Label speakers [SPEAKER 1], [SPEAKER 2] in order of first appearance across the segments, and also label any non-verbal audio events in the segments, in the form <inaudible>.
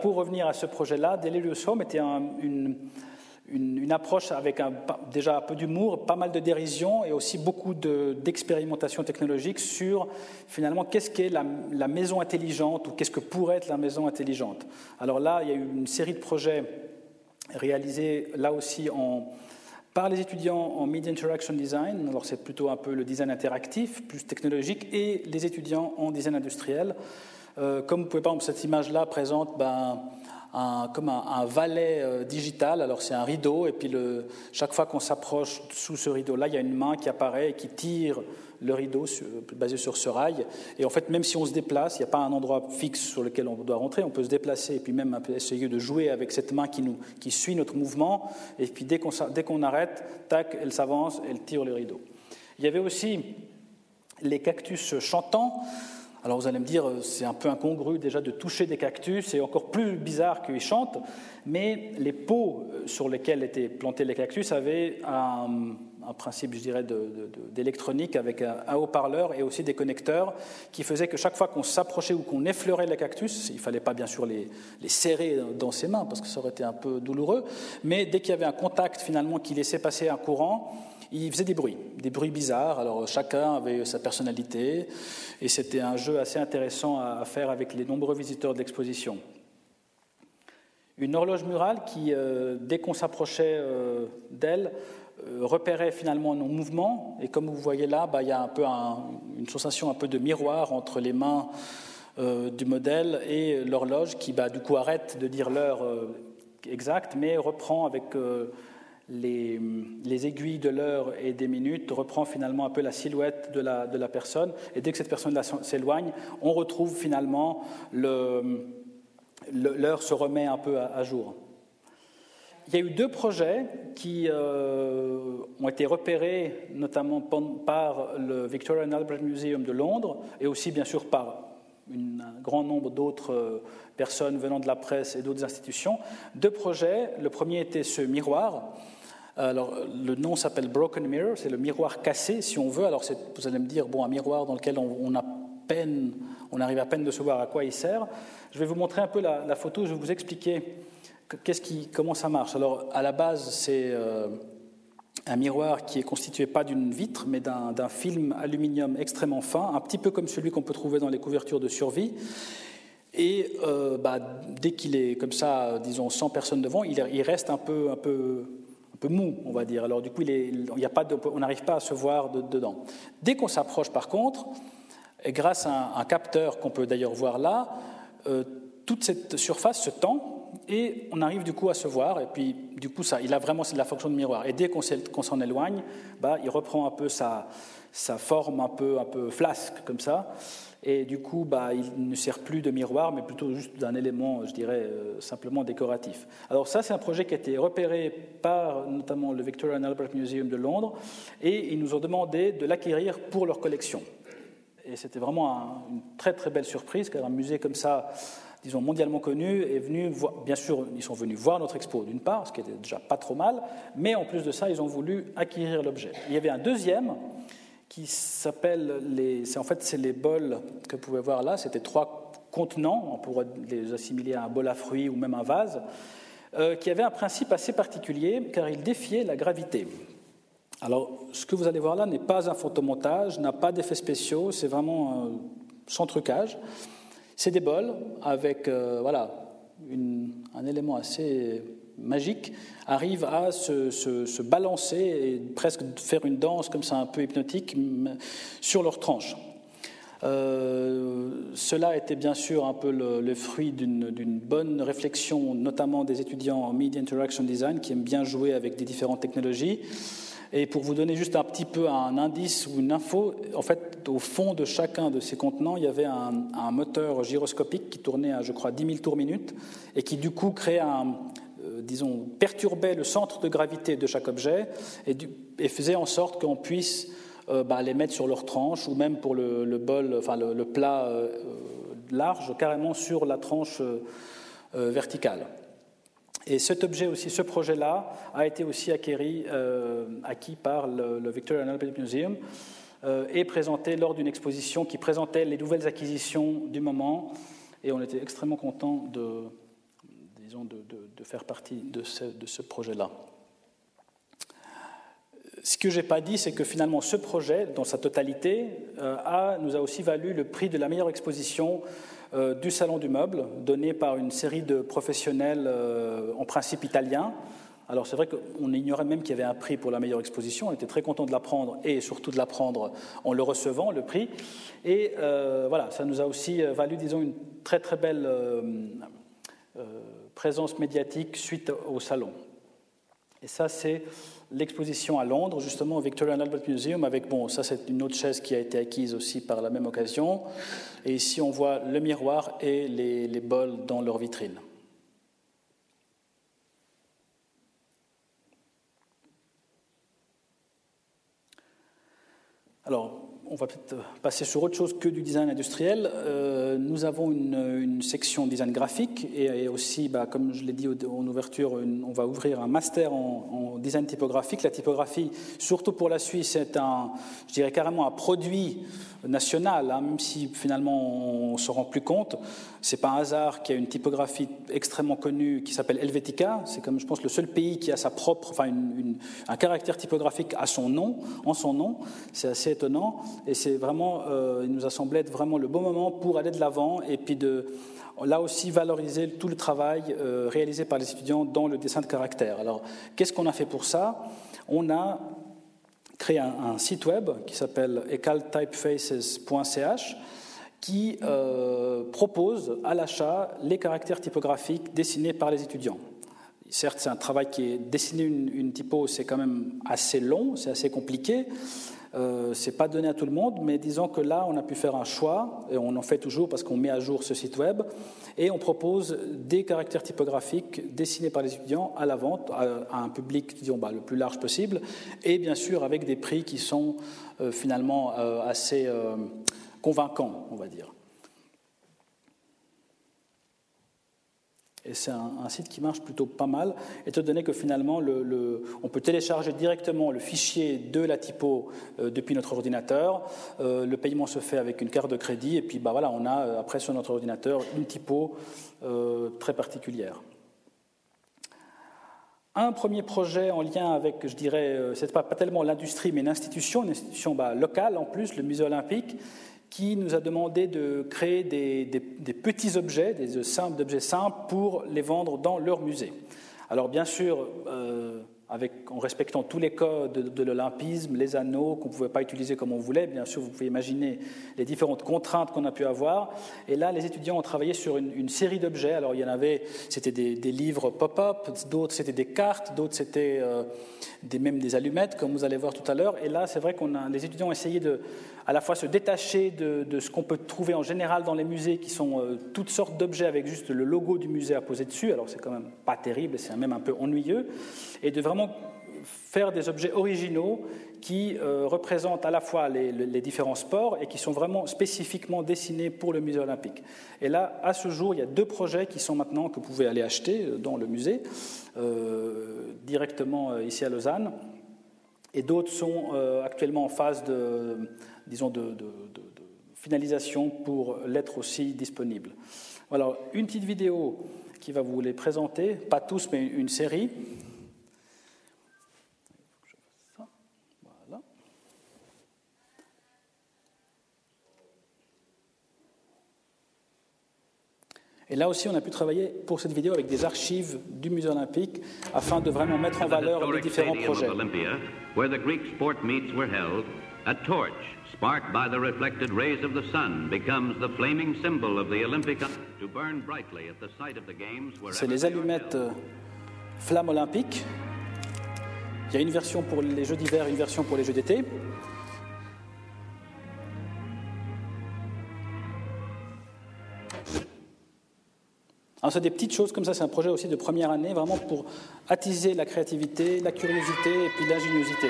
[SPEAKER 1] pour revenir à ce projet-là, Delirious Home était une, approche avec déjà un peu d'humour, pas mal de dérision et aussi beaucoup d'expérimentation technologique sur finalement qu'est-ce qu'est la, maison intelligente ou qu'est-ce que pourrait être la maison intelligente. Alors là, il y a eu une série de projets réalisés là aussi par les étudiants en Media Interaction Design, alors c'est plutôt un peu le design interactif, plus technologique, et les étudiants en design industriel. Euh, comme vous pouvez voir, cette image-là présente ben, comme un, valet euh, digital. Alors c'est un rideau, et puis chaque fois qu'on s'approche sous ce rideau-là, il y a une main qui apparaît et qui tire le rideau basé sur ce rail. Et en fait, même si on se déplace, il n'y a pas un endroit fixe sur lequel on doit rentrer, on peut se déplacer et puis même essayer de jouer avec cette main qui, suit notre mouvement. Et puis dès qu'on, dès qu'on arrête, tac, elle s'avance, elle tire le rideau. Il y avait aussi les cactus chantants. Alors vous allez me dire, c'est un peu incongru déjà de toucher des cactus, c'est encore plus bizarre qu'ils chantent, mais les pots sur lesquels étaient plantés les cactus avaient un, un principe, je dirais, d'électronique avec un, haut-parleur et aussi des connecteurs qui faisaient que chaque fois qu'on s'approchait ou qu'on effleurait les cactus, il ne fallait pas bien sûr les, les, serrer dans ses mains parce que ça aurait été un peu douloureux, mais dès qu'il y avait un contact finalement qui laissait passer un courant, il faisait des bruits, des bruits bizarres. Alors chacun avait sa personnalité et c'était un jeu assez intéressant à faire avec les nombreux visiteurs de l'exposition. Une horloge murale qui, euh, dès qu'on s'approchait euh, d'elle, euh, repérait finalement nos mouvements. Et comme vous voyez là, bah, il y a un peu une sensation un peu de miroir entre les mains euh, du modèle et l'horloge qui, bah, du coup, arrête de dire l'heure euh, exacte, mais reprend avec les, les, aiguilles de l'heure et des minutes, reprend finalement un peu la silhouette de la, de la personne. Et dès que cette personne s'éloigne, on retrouve finalement l'heure se remet un peu à jour. Il y a eu deux projets qui euh, ont été repérés notamment par le Victoria and Albert Museum de Londres et aussi bien sûr par un grand nombre d'autres euh, personnes venant de la presse et d'autres institutions. Deux projets. Le premier était ce miroir. Alors, le nom s'appelle Broken Mirror, c'est le miroir cassé, si on veut. Alors, vous allez me dire, bon, un miroir dans lequel on, a peine, on arrive à peine de se voir à quoi il sert. Je vais vous montrer un peu la, photo, je vais vous expliquer comment ça marche Alors, à la base, c'est euh, un miroir qui est constitué pas d'une vitre, mais d'un film aluminium extrêmement fin, un petit peu comme celui qu'on peut trouver dans les couvertures de survie. Et euh, bah, dès qu'il est comme ça, disons 100 personnes devant, il, reste un peu, un, peu, peu mou, on va dire. Alors du coup, il il a pas on n'arrive pas à se voir dedans. Dès qu'on s'approche, par contre, et grâce à un, capteur qu'on peut d'ailleurs voir là, euh, toute cette surface se tend et on arrive du coup à se voir, et puis du coup, ça, il a vraiment la fonction de miroir. Et dès qu'on s'en éloigne, bah, il reprend un peu sa, sa, forme un peu, un peu flasque, comme ça. Et du coup, bah, il ne sert plus de miroir, mais plutôt juste d'un élément, je dirais, euh, simplement décoratif. Alors ça, c'est un projet qui a été repéré par notamment le Victoria and Albert Museum de Londres, et ils nous ont demandé de l'acquérir pour leur collection. Et c'était vraiment une très très belle surprise, car un musée comme ça disons, mondialement connus, est venu voir, bien sûr, ils sont venus voir notre expo d'une part, ce qui était déjà pas trop mal, mais en plus de ça, ils ont voulu acquérir l'objet. Il y avait un deuxième qui s'appelle les, en fait, c'est les bols que vous pouvez voir là, c'était trois contenants, on pourrait les assimiler à un bol à fruits ou même un vase, euh, qui avait un principe assez particulier car il défiait la gravité. Alors, ce que vous allez voir là n'est pas un photomontage, n'a pas d'effets spéciaux, c'est vraiment euh, sans trucage. C'est des bols avec euh, voilà, un élément assez magique, arrive à se, balancer et presque faire une danse comme ça un peu hypnotique sur leur tranche. Euh, cela était bien sûr un peu le, le fruit d'une bonne réflexion, notamment des étudiants en Media Interaction Design qui aiment bien jouer avec des différentes technologies. Et pour vous donner juste un petit peu un indice ou une info, en fait, au fond de chacun de ces contenants, il y avait un, moteur gyroscopique qui tournait à, je crois, 10 000 tours minute et qui, du coup, créait un, euh, disons, perturbait le centre de gravité de chaque objet et, faisait en sorte qu'on puisse euh, bah, les mettre sur leur tranche ou même pour le, bol, enfin le, plat euh, large, carrément sur la tranche verticale. Et cet objet aussi, ce projet-là, a été aussi acquis, par le, Victoria and Albert Museum et présenté lors d'une exposition qui présentait les nouvelles acquisitions du moment. Et on était extrêmement contents de, faire partie de ce, projet-là. Ce que je n'ai pas dit, c'est que finalement ce projet, dans sa totalité, a, nous a aussi valu le prix de la meilleure exposition du Salon du Meuble, donné par une série de professionnels en principe italiens, alors c'est vrai qu'on ignorait même qu'il y avait un prix pour la meilleure exposition, on était très content de l'apprendre et surtout de l'apprendre en le recevant, le prix. Et euh, voilà, ça nous a aussi valu, disons, une très très belle euh, euh, présence médiatique suite au salon. Et ça, c'est l'exposition à Londres, justement au Victoria and Albert Museum, avec, bon, ça c'est une autre chaise qui a été acquise aussi par la même occasion. Et ici, on voit le miroir et les, les bols dans leur vitrine. Alors, on va peut-être passer sur autre chose que du design industriel. Euh, nous avons une, section design graphique et, aussi, bah, comme je l'ai dit en ouverture, on va ouvrir un master en, design typographique. La typographie, surtout pour la Suisse, c'est un, je dirais carrément un produit national, hein, même si finalement on se rend plus compte. C'est pas un hasard qu'il y a une typographie extrêmement connue qui s'appelle Helvetica. C'est comme je pense le seul pays qui a sa propre, enfin un caractère typographique à son nom, en son nom. C'est assez étonnant et c'est vraiment, euh, il nous a semblé être vraiment le bon moment pour aller de l'avant et puis de là aussi valoriser tout le travail euh, réalisé par les étudiants dans le dessin de caractère. Alors, qu'est-ce qu'on a fait pour ça? On a créé un, site web qui s'appelle ecaltypefaces.ch qui euh, propose à l'achat les caractères typographiques dessinés par les étudiants. Certes, c'est un travail qui est dessiner une, une typo, c'est quand même assez long, c'est assez compliqué. Euh, c'est pas donné à tout le monde, mais disons que là, on a pu faire un choix, et on en fait toujours parce qu'on met à jour ce site web, et on propose des caractères typographiques dessinés par les étudiants à la vente à, un public disons, bah, le plus large possible, et bien sûr avec des prix qui sont euh, finalement euh, assez euh, convaincants, on va dire. Et c'est un, site qui marche plutôt pas mal, étant donné que finalement, le, on peut télécharger directement le fichier de la typo euh, depuis notre ordinateur. Euh, le paiement se fait avec une carte de crédit, et puis bah, voilà, on a euh, après sur notre ordinateur une typo très particulière. Un premier projet en lien avec, je dirais, c'est pas, pas tellement l'industrie, mais une institution, une institution bah, locale en plus, le Musée olympique, qui nous a demandé de créer des, petits objets, des simples, objets simples, pour les vendre dans leur musée. Alors bien sûr, euh, en respectant tous les codes de, l'olympisme, les anneaux qu'on ne pouvait pas utiliser comme on voulait. Bien sûr, vous pouvez imaginer les différentes contraintes qu'on a pu avoir. Et là, les étudiants ont travaillé sur une, série d'objets. Alors, il y en avait, c'était des, livres pop-up, d'autres c'était des cartes, d'autres c'était euh, même des allumettes, comme vous allez voir tout à l'heure. Et là, c'est vrai qu'on a, les étudiants ont essayé de, à la fois se détacher de, ce qu'on peut trouver en général dans les musées, qui sont euh, toutes sortes d'objets avec juste le logo du musée à poser dessus. Alors, c'est quand même pas terrible, c'est même un peu ennuyeux. Et de vraiment faire des objets originaux qui euh, représentent à la fois les, différents sports et qui sont vraiment spécifiquement dessinés pour le musée olympique. Et là, à ce jour, il y a deux projets qui sont maintenant que vous pouvez aller acheter euh, dans le musée, euh, directement ici à Lausanne, et d'autres sont actuellement en phase de, disons, de, finalisation pour l'être aussi disponible. Alors, une petite vidéo qui va vous les présenter, pas tous, mais une série. Et là aussi, on a pu travailler pour cette vidéo avec des archives du Musée olympique afin de vraiment mettre en valeur les différents projets. sparked by the reflected rays of the sun, becomes the flaming symbol of the Olympic to burn brightly at the site of the games. C'est les allumettes euh, flammes olympiques. Il y a une version pour les Jeux d'hiver, une version pour les Jeux d'été. Alors c'est des petites choses comme ça, c'est un projet aussi de première année, vraiment pour attiser la créativité, la curiosité et puis l'ingéniosité.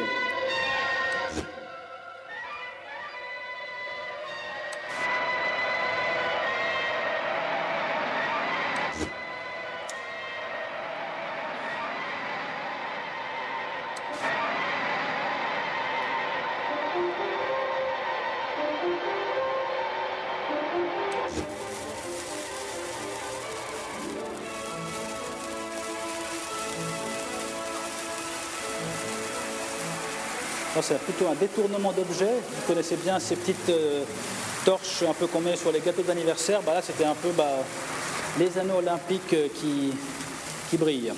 [SPEAKER 1] C'est plutôt un détournement d'objet. Vous connaissez bien ces petites euh, torches un peu qu'on met sur les gâteaux d'anniversaire. Bah, là, c'était un peu bah, les anneaux olympiques euh, qui, qui brillent.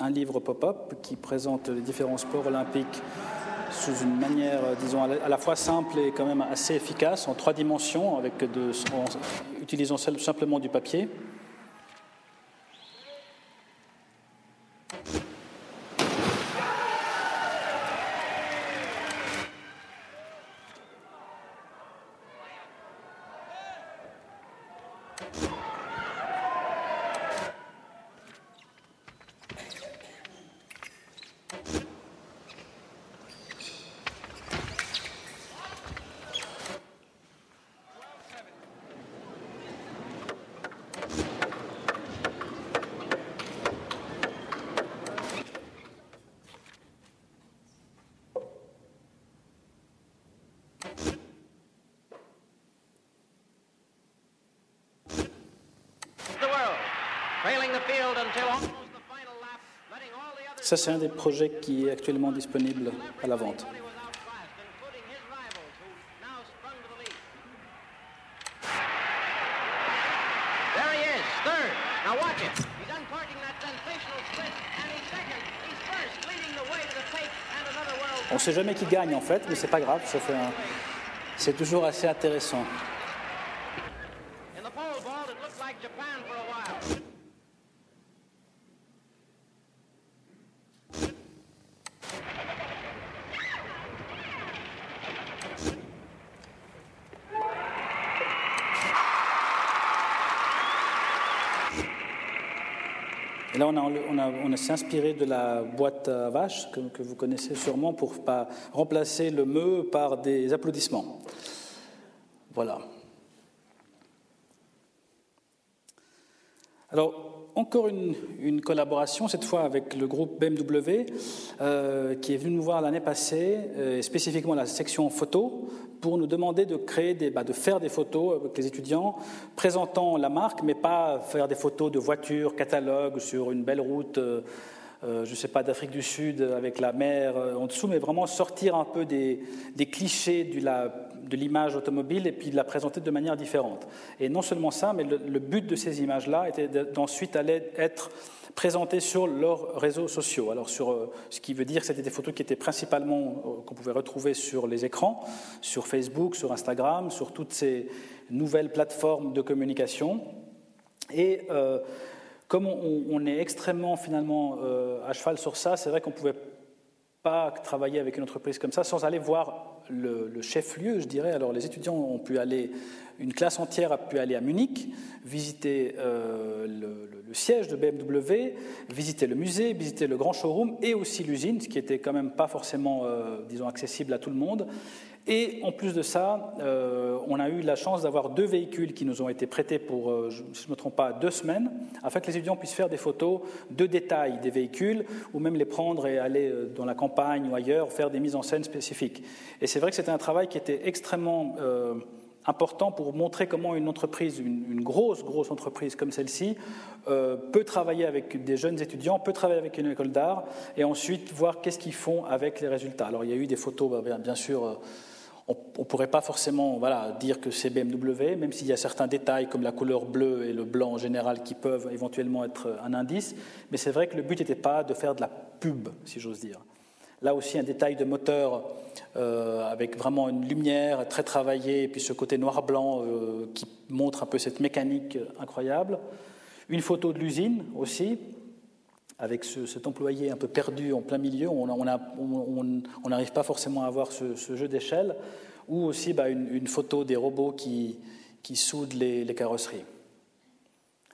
[SPEAKER 1] un livre pop-up qui présente les différents sports olympiques sous une manière, disons, à la fois simple et quand même assez efficace, en trois dimensions, avec de, en utilisant simplement du papier. Ça, c'est un des projets qui est actuellement disponible à la vente. On ne sait jamais qui gagne en fait, mais c'est pas grave, c'est toujours assez intéressant. On, s'est inspiré de la boîte à vaches que, vous connaissez sûrement pour pas remplacer le me par des applaudissements. Voilà. Alors, encore une, collaboration, cette fois avec le groupe BMW, euh, qui est venu nous voir l'année passée, euh, spécifiquement la section photo, pour nous demander de créer des, bah, de faire des photos avec les étudiants présentant la marque, mais pas faire des photos de voitures, catalogues sur une belle route. Euh, je ne sais pas, d'Afrique du Sud avec la mer en dessous, mais vraiment sortir un peu des, clichés de l'image automobile et puis de la présenter de manière différente. Et non seulement ça, mais le, but de ces images-là était d'ensuite aller être présentées sur leurs réseaux sociaux. Alors sur, euh, ce qui veut dire que c'était des photos qui étaient principalement qu'on pouvait retrouver sur les écrans, sur Facebook, sur Instagram, sur toutes ces nouvelles plateformes de communication. Et comme on, est extrêmement finalement euh, à cheval sur ça, c'est vrai qu'on pouvait pas travailler avec une entreprise comme ça sans aller voir le, chef-lieu, je dirais. Alors les étudiants ont pu aller, une classe entière a pu aller à Munich, visiter euh, le, siège de BMW, visiter le musée, visiter le grand showroom et aussi l'usine, ce qui était quand même pas forcément, euh, disons, accessible à tout le monde. Et en plus de ça, euh, on a eu la chance d'avoir deux véhicules qui nous ont été prêtés pour, euh, si je ne me trompe pas, deux semaines, afin que les étudiants puissent faire des photos de détails des véhicules, ou même les prendre et aller euh, dans la campagne ou ailleurs, faire des mises en scène spécifiques. Et c'est vrai que c'était un travail qui était extrêmement important pour montrer comment une entreprise, une, grosse, grosse entreprise comme celle-ci, peut travailler avec des jeunes étudiants, peut travailler avec une école d'art, et ensuite voir qu'est-ce qu'ils font avec les résultats. Alors il y a eu des photos, bah, bien, sûr on ne pourrait pas forcément voilà, dire que c'est BMW, même s'il y a certains détails comme la couleur bleue et le blanc en général qui peuvent éventuellement être un indice, mais c'est vrai que le but n'était pas de faire de la pub, si j'ose dire. Là aussi, un détail de moteur euh, avec vraiment une lumière très travaillée, et puis ce côté noir-blanc euh, qui montre un peu cette mécanique incroyable. Une photo de l'usine aussi, avec cet employé un peu perdu en plein milieu, on n'arrive pas forcément à avoir ce, jeu d'échelle, ou aussi bah, une, photo des robots qui, soudent les, carrosseries.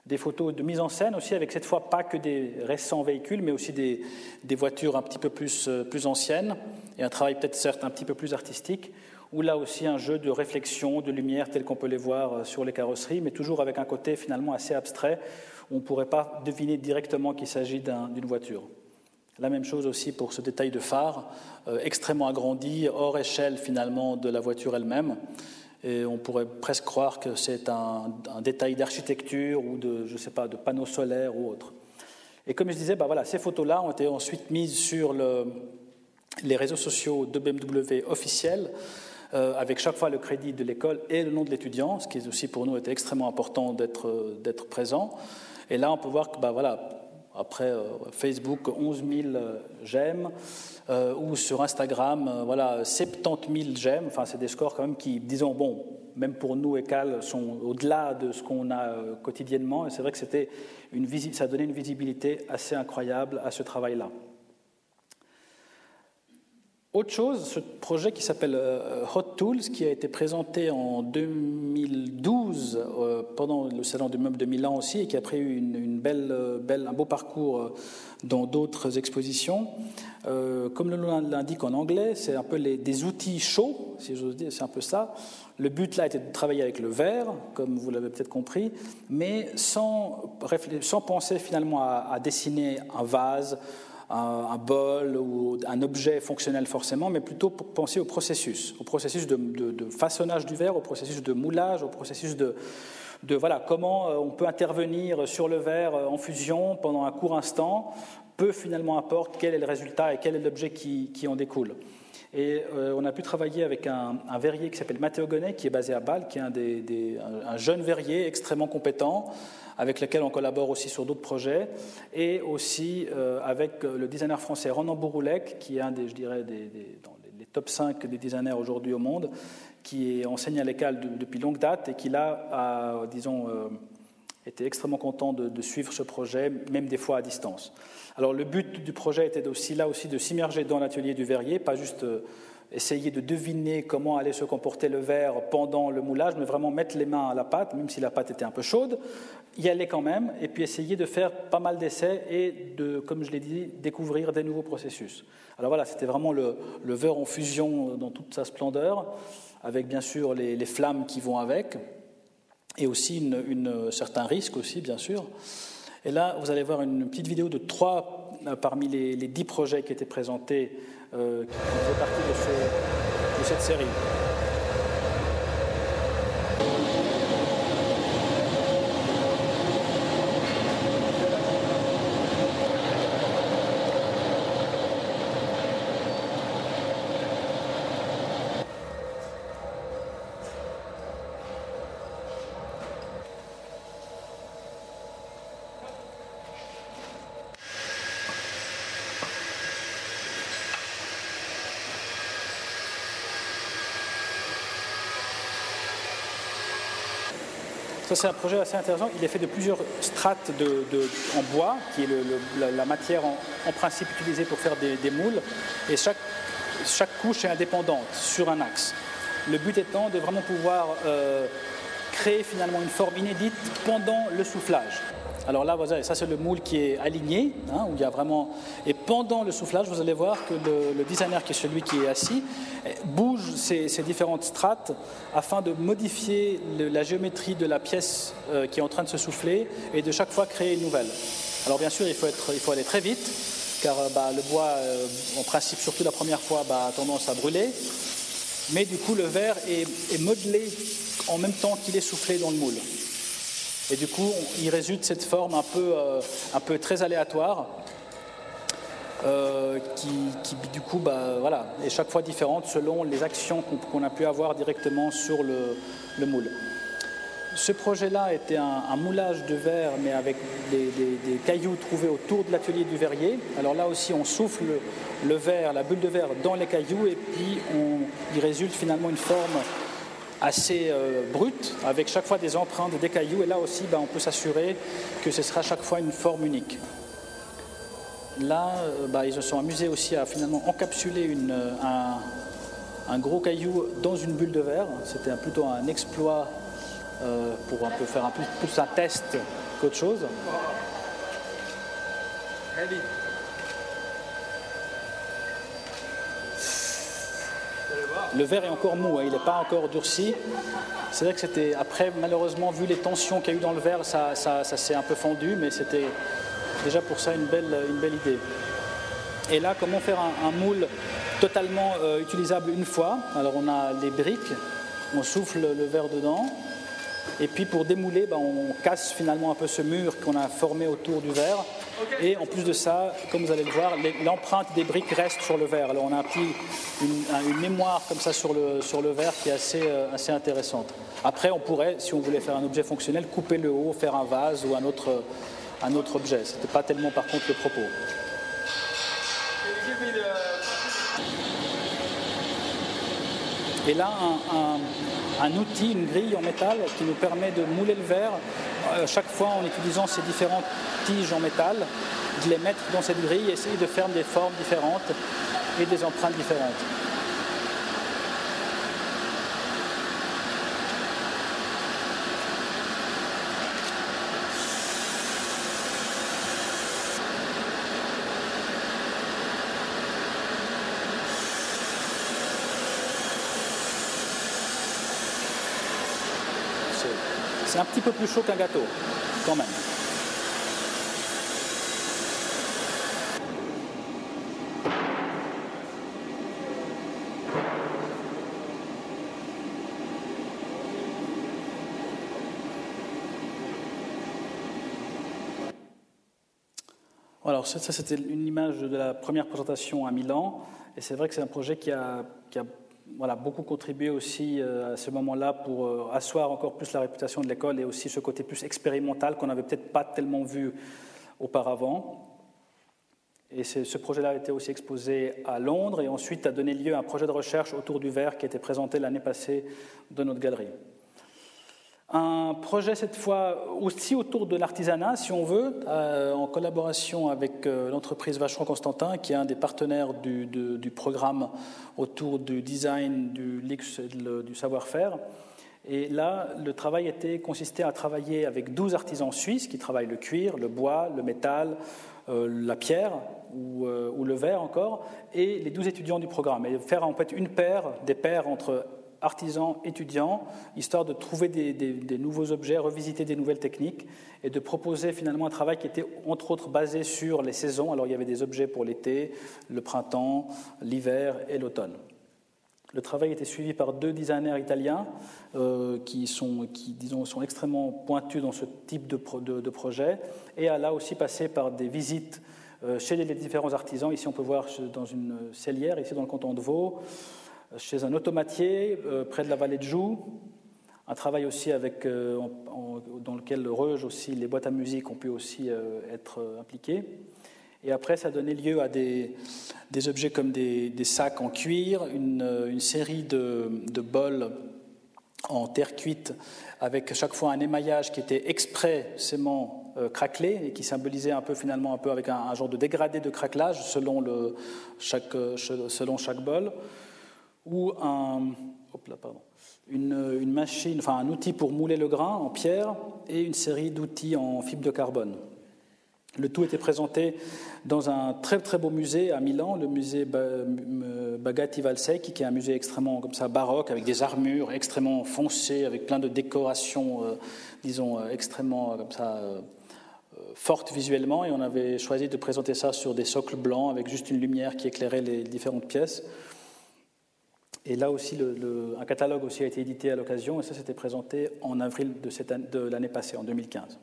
[SPEAKER 1] Des photos de mise en scène aussi, avec cette fois pas que des récents véhicules, mais aussi des, voitures un petit peu plus, euh, plus anciennes, et un travail peut-être certes un petit peu plus artistique, ou là aussi un jeu de réflexion, de lumière tel qu'on peut les voir euh, sur les carrosseries, mais toujours avec un côté finalement assez abstrait, on ne pourrait pas deviner directement qu'il s'agit d'une voiture. La même chose aussi pour ce détail de phare, euh, extrêmement agrandi, hors échelle finalement de la voiture elle-même, Et on pourrait presque croire que c'est un, détail d'architecture ou de, je sais pas, de panneaux solaires ou autre. Et comme je disais, bah ces photos-là ont été ensuite mises sur le, les réseaux sociaux de BMW officiels, euh, avec chaque fois le crédit de l'école et le nom de l'étudiant, ce qui aussi pour nous était extrêmement important d'être présent. Et là, on peut voir que, bah voilà, après euh, Facebook, 11 000 euh, j'aime, euh, ou sur Instagram, voilà, 70 000 j'aime. Enfin, c'est des scores quand même qui, disons, bon, même pour nous, ECAL, sont au-delà de ce qu'on a quotidiennement. Et c'est vrai que c'était une ça donnait une visibilité assez incroyable à ce travail-là. Autre chose, ce projet qui s'appelle euh, Hot Tools, qui a été présenté en 2012 euh, pendant le Salon du meuble de Milan aussi, et qui a pris une, euh, belle, un beau parcours dans d'autres expositions. comme le nom l'indique en anglais, c'est un peu les, des outils chauds, si j'ose dire, c'est un peu ça. Le but là était de travailler avec le verre, comme vous l'avez peut-être compris, mais sans, penser finalement à dessiner un vase un, bol ou un objet fonctionnel forcément, mais plutôt pour penser au processus, au processus de, façonnage du verre, au processus de moulage, au processus de, voilà, comment euh, on peut intervenir sur le verre euh, en fusion pendant un court instant, peu finalement importe quel est le résultat et quel est l'objet qui, en découle. Et euh, on a pu travailler avec un, verrier qui s'appelle Matteo Gonnet, qui est basé à Bâle, qui est un jeune verrier extrêmement compétent, avec lequel on collabore aussi sur d'autres projets, et aussi euh, avec euh, le designer français Ronan Bouroulec, qui est un des, je dirais, des, dans les top 5 des designers aujourd'hui au monde, qui enseigne à l'école depuis longue date et qui là a, disons, euh, été extrêmement content de, suivre ce projet, même des fois à distance. Alors le but du projet était aussi là aussi de s'immerger dans l'atelier du verrier, pas juste essayer de deviner comment allait se comporter le verre pendant le moulage, mais vraiment mettre les mains à la pâte, même si la pâte était un peu chaude, y aller quand même, et puis essayer de faire pas mal d'essais et de, comme je l'ai dit, découvrir des nouveaux processus. Alors voilà, c'était vraiment le, verre en fusion dans toute sa splendeur, avec bien sûr les, flammes qui vont avec, et aussi une, certains risques aussi, bien sûr. Et là, vous allez voir une petite vidéo de trois euh, parmi les, dix projets qui étaient présentés qui faisaient partie de, de cette série. Ça, c'est un projet assez intéressant. Il est fait de plusieurs strates de, en bois, qui est la, matière en, principe utilisée pour faire des, moules. Et chaque, chaque, couche est indépendante sur un axe. Le but étant de vraiment pouvoir euh, créer finalement une forme inédite pendant le soufflage. Alors là, ça c'est le moule qui est aligné, hein, où il y a vraiment. Et pendant le soufflage, vous allez voir que le, designer, qui est celui qui est assis, eh, bouge ces, différentes strates afin de modifier la géométrie de la pièce euh, qui est en train de se souffler et de chaque fois créer une nouvelle. Alors bien sûr, il faut, être, aller très vite, car euh, bah, le bois, euh, en principe, surtout la première fois, bah, a tendance à brûler. Mais du coup, le verre est modelé en même temps qu'il est soufflé dans le moule. Et du coup, il résulte cette forme un peu, euh, un peu très aléatoire, euh, qui, du coup, bah, voilà, est chaque fois différente selon les actions qu'on a pu avoir directement sur le, moule. Ce projet-là était un, moulage de verre, mais avec des, cailloux trouvés autour de l'atelier du verrier. Alors là aussi, on souffle le verre, la bulle de verre dans les cailloux, et puis il résulte finalement une forme assez euh, brute, avec chaque fois des empreintes des cailloux. Et là aussi, ben, on peut s'assurer que ce sera chaque fois une forme unique. Là, euh, ben, ils se sont amusés aussi à finalement encapsuler euh, un, gros caillou dans une bulle de verre. C'était plutôt un exploit pour un peu faire un peu plus un test qu'autre chose. Le verre est encore mou, hein, il n'est pas encore durci. C'est vrai que c'était, après, malheureusement, vu les tensions qu'il y a eu dans le verre, ça, s'est un peu fendu, mais c'était déjà pour ça une belle, idée. Et là, comment faire un, moule totalement euh, utilisable une fois? Alors, on a les briques on souffle le verre dedans, et puis pour démouler, ben, on casse finalement un peu ce mur qu'on a formé autour du verre. Et en plus de ça, comme vous allez le voir, l'empreinte des briques reste sur le verre. Alors on a pris une, mémoire comme ça sur le, sur le verre qui est assez, euh, assez intéressante. Après, on pourrait, si on voulait faire un objet fonctionnel, couper le haut, faire un vase ou un autre, un autre objet. Ce n'était pas tellement par contre le propos. Et là, un, outil, une grille en métal qui nous permet de mouler le verre euh, chaque fois en utilisant ces différentes tiges en métal, de les mettre dans cette grille et essayer de faire des formes différentes et des empreintes différentes. Un petit peu plus chaud qu'un gâteau, quand même. Alors ça, c'était une image de la première présentation à Milan, et c'est vrai que c'est un projet qui a voilà, beaucoup contribué aussi euh, à ce moment-là pour euh, asseoir encore plus la réputation de l'école et aussi ce côté plus expérimental qu'on n'avait peut-être pas tellement vu auparavant. Et ce projet-là a été aussi exposé à Londres et ensuite a donné lieu à un projet de recherche autour du verre qui a été présenté l'année passée dans notre galerie. Un projet cette fois aussi autour de l'artisanat, si on veut, euh, en collaboration avec euh, l'entreprise Vacheron Constantin, qui est un des partenaires du, programme autour du design, du luxe et du savoir-faire. Et là, le travail était consistait à travailler avec 12 artisans suisses qui travaillent le cuir, le bois, le métal, euh, la pierre ou, ou, le verre encore, et les 12 étudiants du programme. Et faire en fait une paire, des paires entre artisans, étudiants, histoire de trouver des, nouveaux objets, revisiter des nouvelles techniques et de proposer finalement un travail qui était entre autres basé sur les saisons. Alors il y avait des objets pour l'été, le printemps, l'hiver et l'automne. Le travail était suivi par deux designers italiens euh, qui, sont, qui disons, sont extrêmement pointus dans ce type de, de, projet et a là aussi passé par des visites euh, chez les différents artisans. Ici, on peut voir dans une cellière, ici dans le canton de Vaud, chez un automatier euh, près de la vallée de Joux, un travail aussi euh, dans lequel le Reuge aussi, les boîtes à musique ont pu aussi euh, être impliquées. Et après, ça donné lieu à des, objets comme des, sacs en cuir, une, série de, bols en terre cuite avec chaque fois un émaillage qui était expressément craquelé et qui symbolisait un peu finalement un peu avec un, genre de dégradé de craquelage selon chaque bol ou un, une, machine, enfin un outil pour mouler le grain en pierre et une série d'outils en fibre de carbone. Le tout était présenté dans un très très beau musée à Milan, le musée Bagatti Valsecchi, qui est un musée extrêmement comme ça baroque, avec des armures extrêmement foncées, avec plein de décorations, euh, disons euh, extrêmement comme ça euh, fortes visuellement. Et on avait choisi de présenter ça sur des socles blancs avec juste une lumière qui éclairait les différentes pièces. Et là aussi, un catalogue aussi a été édité à l'occasion, et ça s'était présenté en avril de, l'année passée, en 2015.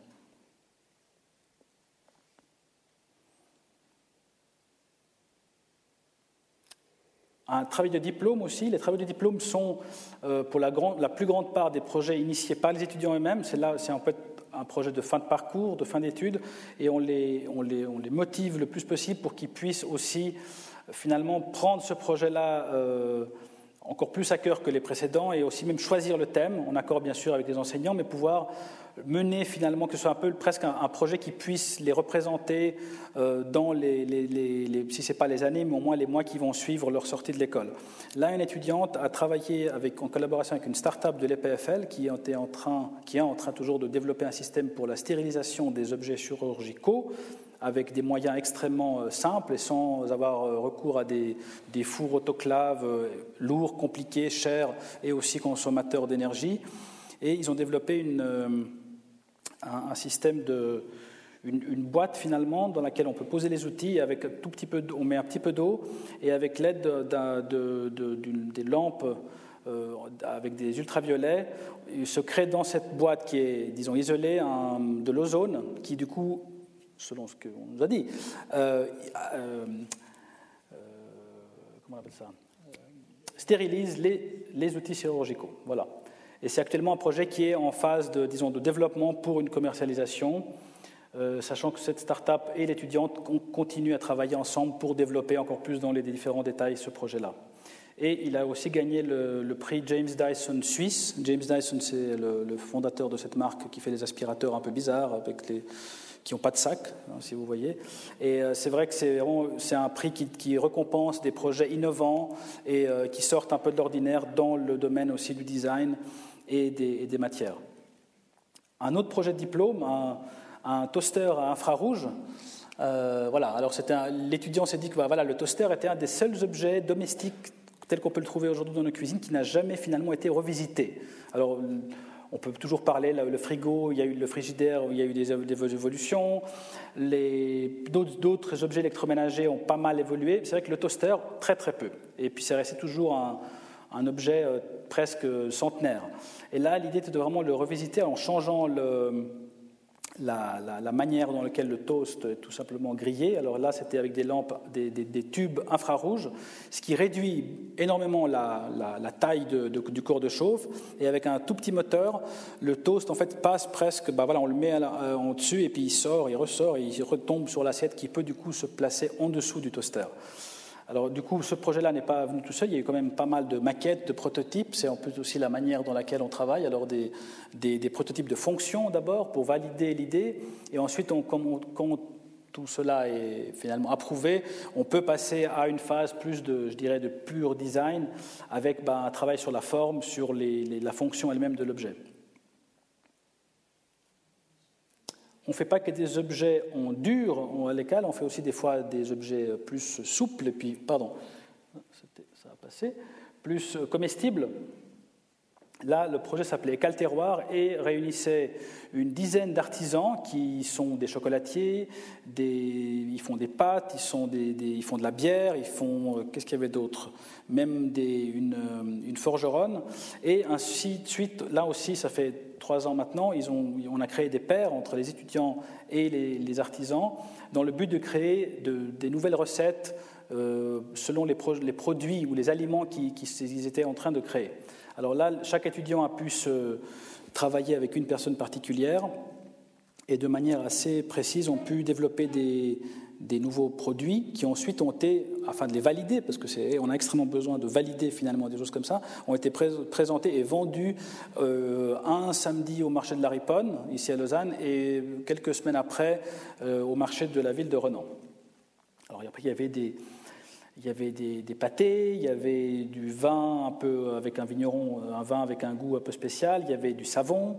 [SPEAKER 1] Un travail de diplôme aussi. Les travaux de diplôme sont, euh, pour la, plus grande part, des projets initiés par les étudiants eux-mêmes. C'est là, c'est en fait un projet de fin de parcours, de fin d'études, et on les, motive le plus possible pour qu'ils puissent aussi, finalement, prendre ce projet-là. Euh, encore plus à cœur que les précédents et aussi même choisir le thème, en accord bien sûr avec les enseignants, mais pouvoir mener finalement que ce soit un peu presque un, projet qui puisse les représenter euh, dans les, si ce n'est pas les années, mais au moins les mois qui vont suivre leur sortie de l'école. Là, une étudiante a travaillé avec, en collaboration avec une start-up de l'EPFL qui, qui est en train toujours de développer un système pour la stérilisation des objets chirurgicaux avec des moyens extrêmement euh, simples et sans avoir euh, recours à des, fours autoclaves euh, lourds, compliqués, chers et aussi consommateurs d'énergie. Et ils ont développé une, un, système de, une, boîte finalement dans laquelle on peut poser les outils avec tout petit peu, on met un petit peu d'eau et avec l'aide des lampes avec des ultraviolets, se crée dans cette boîte qui est, disons, isolée de l'ozone, qui du coup, selon ce qu'on nous a dit, comment on appelle ça? Stérilise les, les outils chirurgicaux. Voilà. Et c'est actuellement un projet qui est en phase de, disons, de développement pour une commercialisation, euh, sachant que cette start-up et l'étudiante continuent à travailler ensemble pour développer encore plus dans les différents détails ce projet-là. Et il a aussi gagné le, prix James Dyson Suisse. James Dyson, c'est le, le, fondateur de cette marque qui fait des aspirateurs un peu bizarres avec les, qui n'ont pas de sac, hein, si vous voyez. Et euh, c'est vrai que c'est un prix qui, récompense des projets innovants et euh, qui sortent un peu de l'ordinaire dans le domaine aussi du design et des, matières. Un autre projet de diplôme, un, toaster à infrarouge. Euh, voilà, alors l'étudiant s'est dit que bah, voilà, le toaster était un des seuls objets domestiques tel qu'on peut le trouver aujourd'hui dans nos cuisines qui n'a jamais finalement été revisité. Alors, on peut toujours parler, le frigo, il y a eu le frigidaire, il y a eu des, évolutions. D'autres objets électroménagers ont pas mal évolué. C'est vrai que le toaster, très très peu. Et puis c'est resté toujours un, objet euh, presque centenaire. Et là, l'idée était de vraiment le revisiter en changeant le, la, manière dans laquelle le toast est tout simplement grillé. Alors là, c'était avec des lampes, des, tubes infrarouges, ce qui réduit énormément la, taille du corps de chauffe. Et avec un tout petit moteur, le toast en fait passe presque. Bah voilà, on le met euh, en dessus et puis il sort, il ressort, et il retombe sur l'assiette qui peut du coup se placer en dessous du toaster. Alors du coup, ce projet-là n'est pas venu tout seul, il y a eu quand même pas mal de maquettes, de prototypes, c'est un peu aussi la manière dans laquelle on travaille, alors des, des, prototypes de fonctions d'abord pour valider l'idée, et ensuite, on, quand, tout cela est finalement approuvé, on peut passer à une phase plus de, je dirais, de pur design, avec ben, un travail sur la forme, sur la fonction elle-même de l'objet. On ne fait pas que des objets en dur, en lécal, on fait aussi des fois des objets plus souples, et puis, pardon, ça a passé, plus comestibles. Là, le projet s'appelait Calterroir et réunissait une dizaine d'artisans qui sont des chocolatiers, des, ils font des pâtes, ils, des, font de la bière, ils font, euh, qu'est-ce qu'il y avait d'autre? Même une, euh, forgeronne. Et ainsi de suite, là aussi, ça fait trois ans maintenant, on a créé des paires entre les étudiants et les, artisans dans le but de créer de, des nouvelles recettes euh, selon les, produits ou les aliments qu'ils étaient en train de créer. Alors là, chaque étudiant a pu se travailler avec une personne particulière et de manière assez précise ont pu développer des, nouveaux produits qui ensuite ont été, afin de les valider, parce que c'est, on a extrêmement besoin de valider finalement des choses comme ça, ont été présentés et vendus euh, un samedi au marché de la Riponne, ici à Lausanne, et quelques semaines après euh, au marché de la ville de Renan. Alors après, il y avait des, il y avait des, pâtés, il y avait du vin un peu avec un vigneron, un vin avec un goût un peu spécial, il y avait du savon,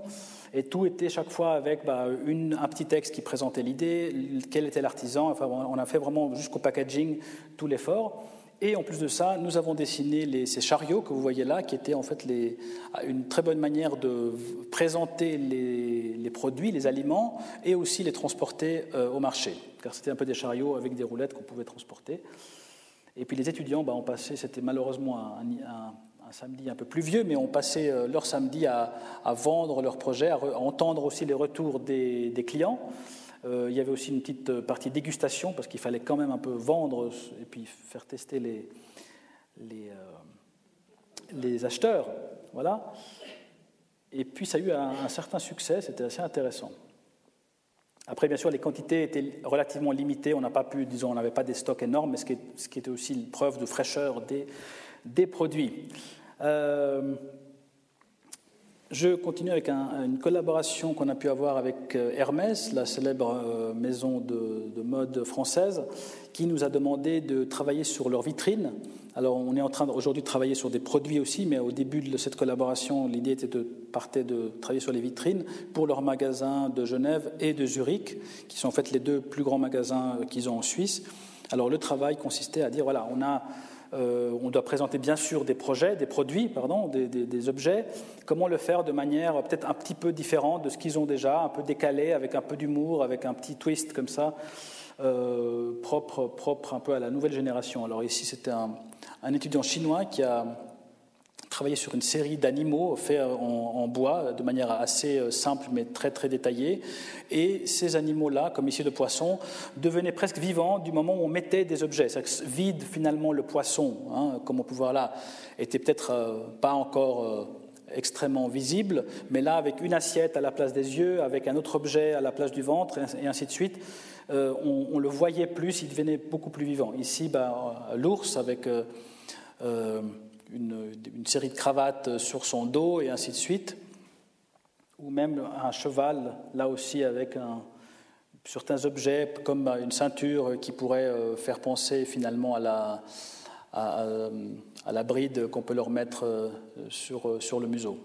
[SPEAKER 1] et tout était chaque fois avec bah, un petit texte qui présentait l'idée, quel était l'artisan. Enfin, on a fait vraiment jusqu'au packaging tout l'effort. Et en plus de ça, nous avons dessiné ces chariots que vous voyez là, qui étaient en fait une très bonne manière de présenter les, produits, les aliments, et aussi les transporter euh, au marché. Car c'était un peu des chariots avec des roulettes qu'on pouvait transporter. Et puis les étudiants bah, ont passé, c'était malheureusement un, samedi un peu pluvieux, mais ont passé euh, leur samedi à, vendre leurs projets, à, entendre aussi les retours des, clients. Euh, il y avait aussi une petite partie dégustation, parce qu'il fallait quand même un peu vendre et puis faire tester euh, les acheteurs. Voilà. Et puis ça a eu un certain succès, c'était assez intéressant. Après, bien sûr, les quantités étaient relativement limitées. On n'a pas pu, disons, on n'avait pas des stocks énormes, mais ce qui, ce qui était aussi une preuve de fraîcheur des, des produits. Euh, je continue avec une collaboration qu'on a pu avoir avec euh, Hermès, la célèbre euh, maison de, de, mode française, qui nous a demandé de travailler sur leurs vitrines. Alors, on est en train aujourd'hui de travailler sur des produits aussi, mais au début de cette collaboration, l'idée était de partir de travailler sur les vitrines pour leurs magasins de Genève et de Zurich, qui sont en fait les deux plus grands magasins qu'ils ont en Suisse. Alors, le travail consistait à dire voilà, on a euh, on doit présenter bien sûr des projets, des produits, pardon, des, objets. Comment le faire de manière peut-être un petit peu différente de ce qu'ils ont déjà, un peu décalé, avec un peu d'humour, avec un petit twist comme ça, euh, propre, propre un peu à la nouvelle génération. Alors ici, c'était un, étudiant chinois qui a travaillé sur une série d'animaux faits en, bois de manière assez simple mais très très détaillée. Et ces animaux-là, comme ici le poisson, devenaient presque vivants du moment où on mettait des objets. Ça vide finalement le poisson, hein, comme on peut voir là, était peut-être pas encore extrêmement visible, mais là, avec une assiette à la place des yeux, avec un autre objet à la place du ventre, et ainsi de suite, euh, on, le voyait plus, il devenait beaucoup plus vivant. Ici, bah, l'ours, avec euh, euh, une, série de cravates sur son dos, et ainsi de suite, ou même un cheval, là aussi, avec certains objets, comme une ceinture qui pourrait faire penser finalement à la à la bride qu'on peut leur mettre euh, sur, euh, sur le museau.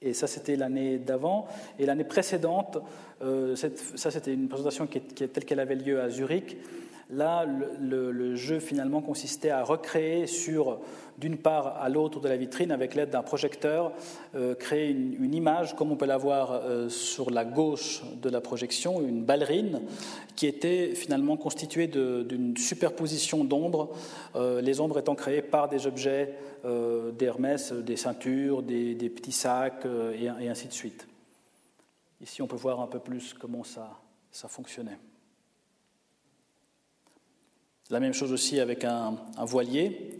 [SPEAKER 1] Et ça, c'était l'année d'avant. Et l'année précédente, euh, ça, c'était une présentation telle qu'elle avait lieu à Zurich. Là, le, jeu finalement consistait à recréer sur, d'une part à l'autre de la vitrine, avec l'aide d'un projecteur, euh, créer une, image comme on peut la voir euh, sur la gauche de la projection, une ballerine, qui était finalement constituée d'une superposition d'ombres, euh, les ombres étant créées par des objets d'Hermès, des ceintures, des, petits sacs et, ainsi de suite. Ici, on peut voir un peu plus comment ça fonctionnait. La même chose aussi avec un, voilier.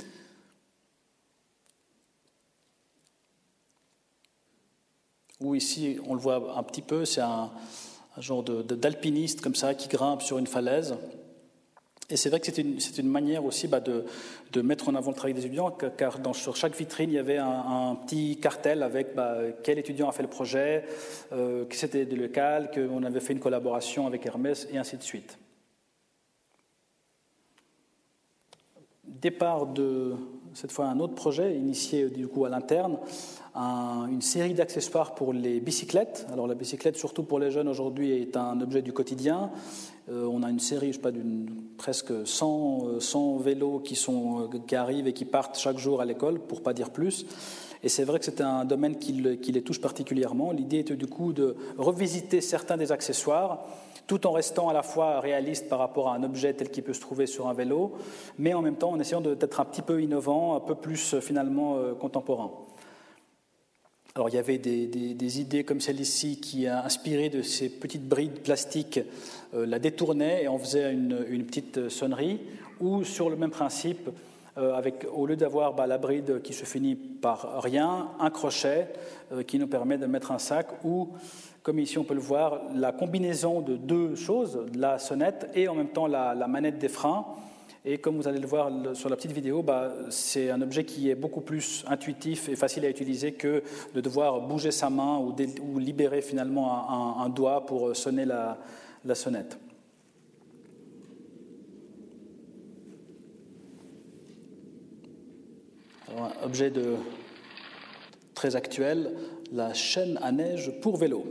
[SPEAKER 1] Ou ici, on le voit un petit peu, c'est un, genre d'alpiniste comme ça qui grimpe sur une falaise. Et c'est vrai que c'est une, manière aussi bah, de, de, mettre en avant le travail des étudiants, car sur chaque vitrine, il y avait un, petit cartel avec bah, quel étudiant a fait le projet, euh, que c'était de local, qu'on avait fait une collaboration avec Hermès, et ainsi de suite. Départ de cette fois un autre projet initié du coup à l'interne, une série d'accessoires pour les bicyclettes. Alors la bicyclette, surtout pour les jeunes aujourd'hui, est un objet du quotidien. Euh, on a une série, je sais pas, d'une presque 100, 100 vélos qui, sont, euh, qui arrivent et qui partent chaque jour à l'école, pour pas dire plus. Et c'est vrai que c'est un domaine qui, qui les touche particulièrement. L'idée était du coup de revisiter certains des accessoires tout en restant à la fois réaliste par rapport à un objet tel qu'il peut se trouver sur un vélo, mais en même temps en essayant d'être un petit peu innovant, un peu plus euh, finalement euh, contemporain. Alors il y avait des, idées comme celle-ci qui a inspiré de ces petites brides plastiques, euh, la détournaient et en faisait une, petite sonnerie, ou sur le même principe, avec, au lieu d'avoir bah, la bride qui se finit par rien, un crochet qui nous permet de mettre un sac, ou comme ici on peut le voir, la combinaison de deux choses, la sonnette et en même temps la, manette des freins. Et comme vous allez le voir sur la petite vidéo, bah, c'est un objet qui est beaucoup plus intuitif et facile à utiliser que de devoir bouger sa main ou, libérer finalement un, doigt pour sonner la sonnette. Objet de, très actuel, la chaîne à neige pour vélo.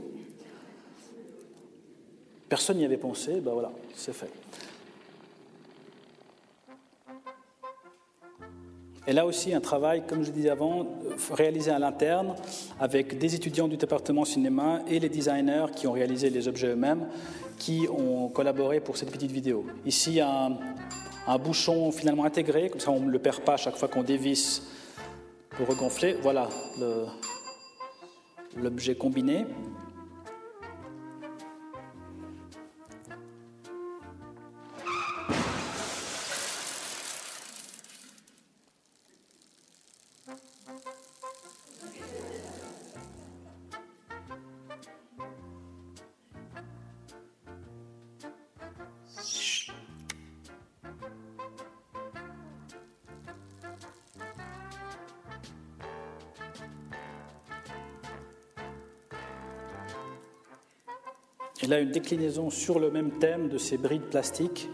[SPEAKER 1] Personne n'y avait pensé, ben voilà, c'est fait. Et là aussi, un travail, comme je disais avant, réalisé à l'interne avec des étudiants du département cinéma et les designers qui ont réalisé les objets eux-mêmes, qui ont collaboré pour cette petite vidéo. Ici, un, un bouchon finalement intégré, comme ça on ne le perd pas chaque fois qu'on dévisse pour regonfler. Voilà l'objet combiné. Et là, une déclinaison sur le même thème de ces brides plastiques,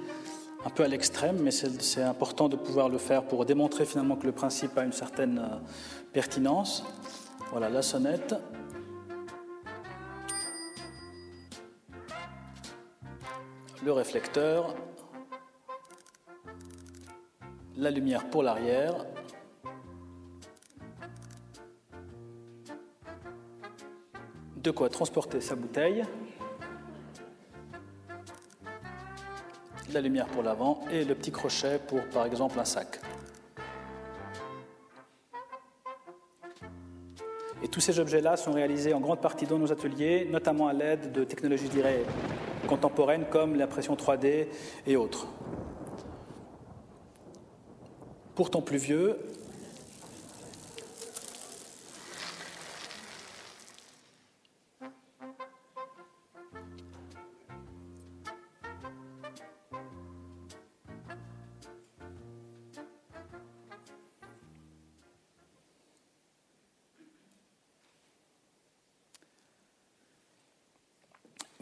[SPEAKER 1] un peu à l'extrême, mais c'est important de pouvoir le faire pour démontrer finalement que le principe a une certaine euh, pertinence. Voilà la sonnette. Le réflecteur. La lumière pour l'arrière. De quoi transporter sa bouteille. La lumière pour l'avant et le petit crochet pour par exemple un sac. Et tous ces objets-là sont réalisés en grande partie dans nos ateliers, notamment à l'aide de technologies, je contemporaines comme l'impression 3D et autres. Pourtant plus vieux,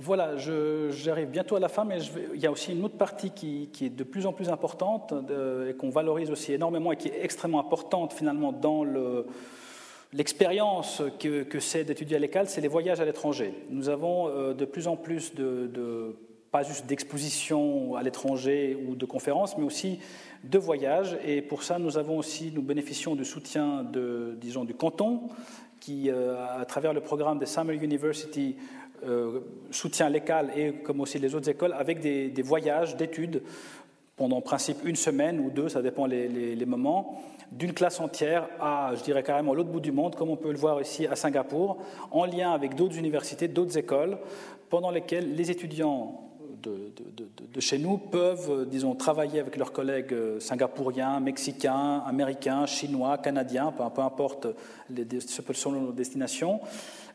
[SPEAKER 1] Voilà, j'arrive bientôt à la fin, mais il y a aussi une autre partie qui, est de plus en plus importante et qu'on valorise aussi énormément et qui est extrêmement importante finalement dans l'expérience que, c'est d'étudier à l'école, c'est les voyages à l'étranger. Nous avons euh, de plus en plus de, pas juste d'expositions à l'étranger ou de conférences, mais aussi de voyages. Et pour ça, nous avons aussi, nous bénéficions du soutien de, disons, du canton, qui, euh, à travers le programme des Summer University, euh, soutient l'école et comme aussi les autres écoles avec des, voyages d'études pendant en principe une semaine ou deux, ça dépend les, moments, d'une classe entière à, je dirais carrément, l'autre bout du monde, comme on peut le voir ici à Singapour, en lien avec d'autres universités, d'autres écoles, pendant lesquelles les étudiants de, chez nous peuvent, disons, travailler avec leurs collègues singapouriens, mexicains, américains, chinois, canadiens, peu, peu importe les, ce sont nos destinations,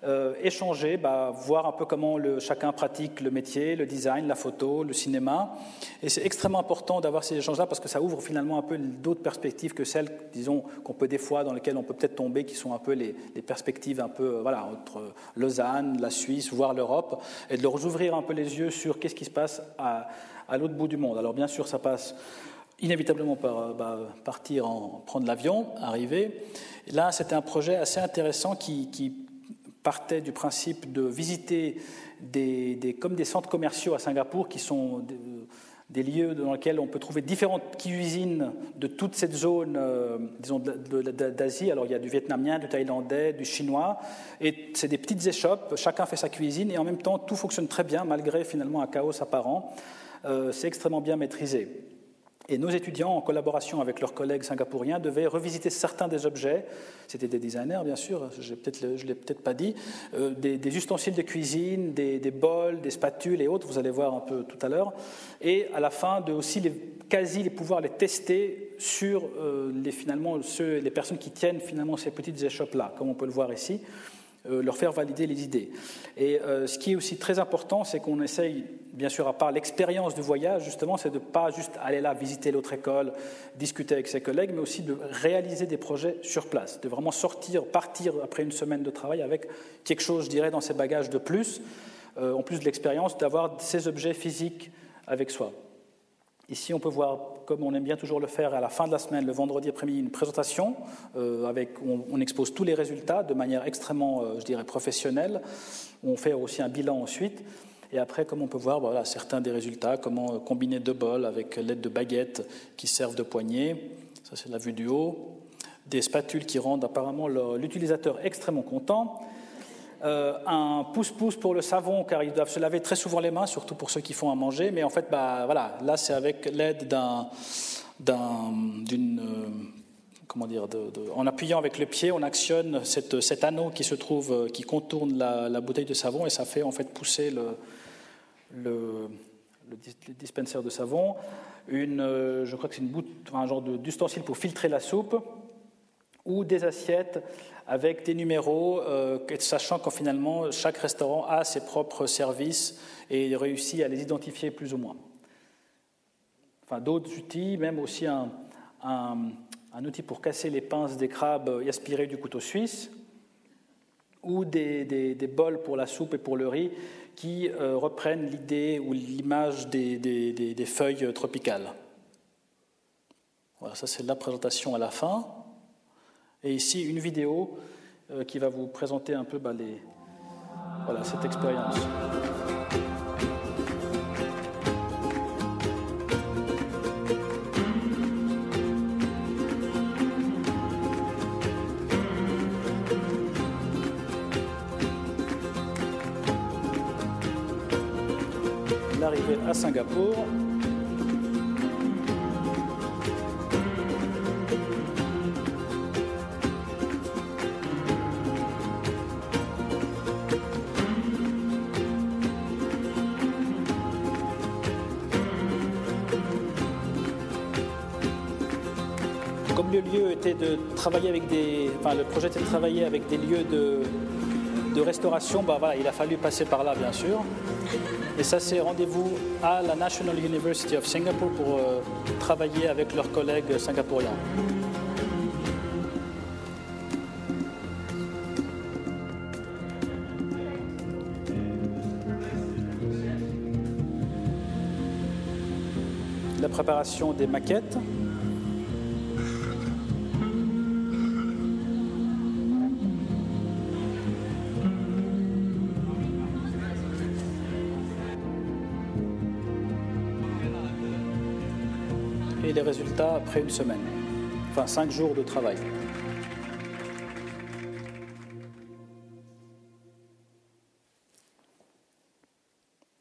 [SPEAKER 1] euh, échanger, bah, voir un peu comment chacun pratique le métier, le design, la photo, le cinéma. Et c'est extrêmement important d'avoir ces échanges-là parce que ça ouvre finalement un peu d'autres perspectives que celles, disons, qu'on peut des fois, dans lesquelles on peut peut-être tomber, qui sont un peu les, perspectives un peu, voilà, entre Lausanne, la Suisse, voire l'Europe, et de leur ouvrir un peu les yeux sur qu'est-ce qui se passe à, l'autre bout du monde. Alors bien sûr, ça passe inévitablement par bah, partir en prendre l'avion, arriver. là, c'était un projet assez intéressant qui partait du principe de visiter des, comme des centres commerciaux à Singapour qui sont des, lieux dans lesquels on peut trouver différentes cuisines de toute cette zone, euh, d'Asie. Alors il y a du vietnamien, du thaïlandais, du chinois, et c'est des petites échoppes, chacun fait sa cuisine, et en même temps tout fonctionne très bien malgré finalement un chaos apparent. Euh, c'est extrêmement bien maîtrisé. Et nos étudiants, en collaboration avec leurs collègues singapouriens, devaient revisiter certains des objets. C'était des designers, bien sûr, je ne l'ai peut-être pas dit. Euh, des, ustensiles de cuisine, des, bols, des spatules et autres, vous allez voir un peu tout à l'heure. Et à la fin, de aussi quasi les pouvoir les tester sur euh, les, finalement, ceux, les personnes qui tiennent finalement ces petites échoppes-là, comme on peut le voir ici. Euh, leur faire valider les idées. Et ce qui est aussi très important, c'est qu'on essaye, bien sûr, à part l'expérience du voyage, justement, c'est de ne pas juste aller là, visiter l'autre école, discuter avec ses collègues, mais aussi de réaliser des projets sur place, de vraiment sortir, partir après une semaine de travail avec quelque chose, je dirais, dans ses bagages de plus, euh, en plus de l'expérience, d'avoir ces objets physiques avec soi. Ici, on peut voir, comme on aime bien toujours le faire à la fin de la semaine, le vendredi après-midi, une présentation euh, avec, on, on, expose tous les résultats de manière extrêmement, euh, je dirais, professionnelle. On fait aussi un bilan ensuite. Et après, comme on peut voir, certains des résultats, comment combiner deux bols avec l'aide de baguettes qui servent de poignée. Ça, c'est la vue du haut. Des spatules qui rendent apparemment l'utilisateur extrêmement content. Euh, un pouce-pouce pour le savon, car ils doivent se laver très souvent les mains, surtout pour ceux qui font à manger. Mais en fait, bah, voilà, là, c'est avec l'aide d'un, d'une, euh, comment dire, en appuyant avec le pied, on actionne cet anneau qui se trouve, euh, qui contourne la, bouteille de savon, et ça fait en fait pousser le, le, dispensaire de savon. Une, je crois que c'est une un genre d'ustensile pour filtrer la soupe, ou des assiettes avec des numéros, euh, sachant qu'en finalement chaque restaurant a ses propres services et réussit à les identifier plus ou moins. Enfin, d'autres outils, même aussi un, outil pour casser les pinces des crabes et aspirer du couteau suisse, ou des, bols pour la soupe et pour le riz qui euh, reprennent l'idée ou l'image des, feuilles tropicales. Voilà, ça c'est la présentation à la fin. Et ici, une vidéo euh, qui va vous présenter un peu bah, cette expérience. Singapour. Comme le lieu était de travailler avec des, enfin, le projet était de travailler avec des lieux de, de restauration, bah voilà, il a fallu passer par là, bien sûr. Et ça, c'est rendez-vous à la National University of Singapore pour euh, travailler avec leurs collègues singapouriens. La préparation des maquettes. Résultats après une semaine, enfin cinq jours de travail.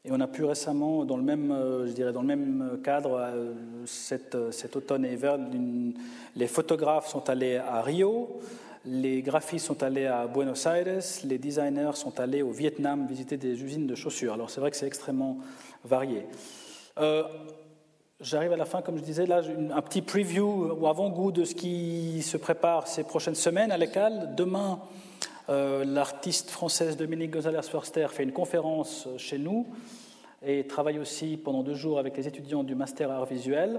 [SPEAKER 1] Et on a pu récemment, dans le même, euh, je dirais, dans le même cadre, euh, euh, cet automne et hiver, les photographes sont allés à Rio, les graphistes sont allés à Buenos Aires, les designers sont allés au Vietnam visiter des usines de chaussures. Alors c'est vrai que c'est extrêmement varié. J'arrive à la fin, comme je disais, là, un petit preview ou avant-goût de ce qui se prépare ces prochaines semaines à l'ECAL. Demain, euh, l'artiste française Dominique Gonzalez-Forster fait une conférence chez nous et travaille aussi pendant deux jours avec les étudiants du Master Art Visuel.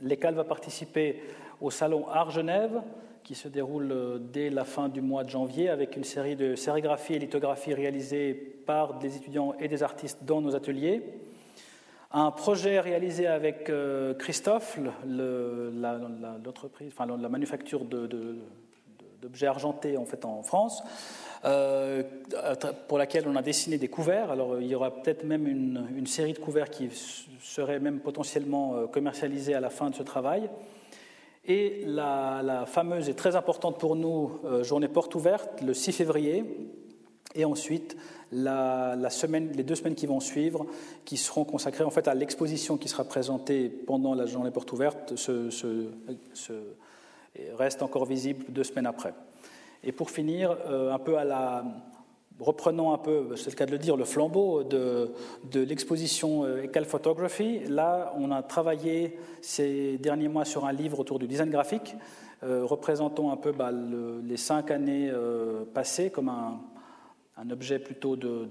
[SPEAKER 1] L'ECAL va participer au salon Art Genève qui se déroule euh, dès la fin du mois de janvier avec une série de sérigraphies et lithographies réalisées par des étudiants et des artistes dans nos ateliers. Un projet réalisé avec euh, Christophe, l'entreprise, enfin, la manufacture d'objets argentés en fait en France, euh, pour laquelle on a dessiné des couverts. Alors il y aura peut-être même une, série de couverts qui seraient même potentiellement euh, commercialisés à la fin de ce travail. Et la, la fameuse et très importante pour nous journée porte ouverte le 6 février. Et ensuite la, semaine, les deux semaines qui vont suivre, qui seront consacrées en fait à l'exposition qui sera présentée pendant la journée porte ouverte, se, reste encore visible deux semaines après. Et pour finir, euh, un peu à la, reprenons un peu, c'est le cas de le dire, le flambeau de, de l'exposition euh, Ecal Photography. Là, on a travaillé ces derniers mois sur un livre autour du design graphique, euh, représentant un peu bah, les cinq années passées comme un, un objet plutôt de,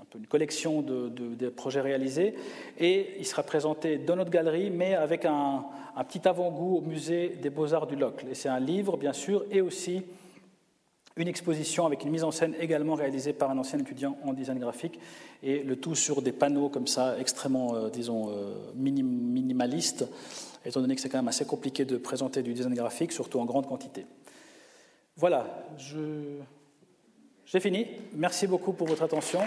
[SPEAKER 1] un peu une collection de, projets réalisés, et il sera présenté dans notre galerie, mais avec un, petit avant-goût au musée des Beaux-Arts du Locle. Et c'est un livre, bien sûr, et aussi une exposition avec une mise en scène également réalisée par un ancien étudiant en design graphique, et le tout sur des panneaux comme ça, extrêmement, euh, disons, euh, minimalistes, étant donné que c'est quand même assez compliqué de présenter du design graphique, surtout en grande quantité. Voilà, je j'ai fini. Merci beaucoup pour votre attention.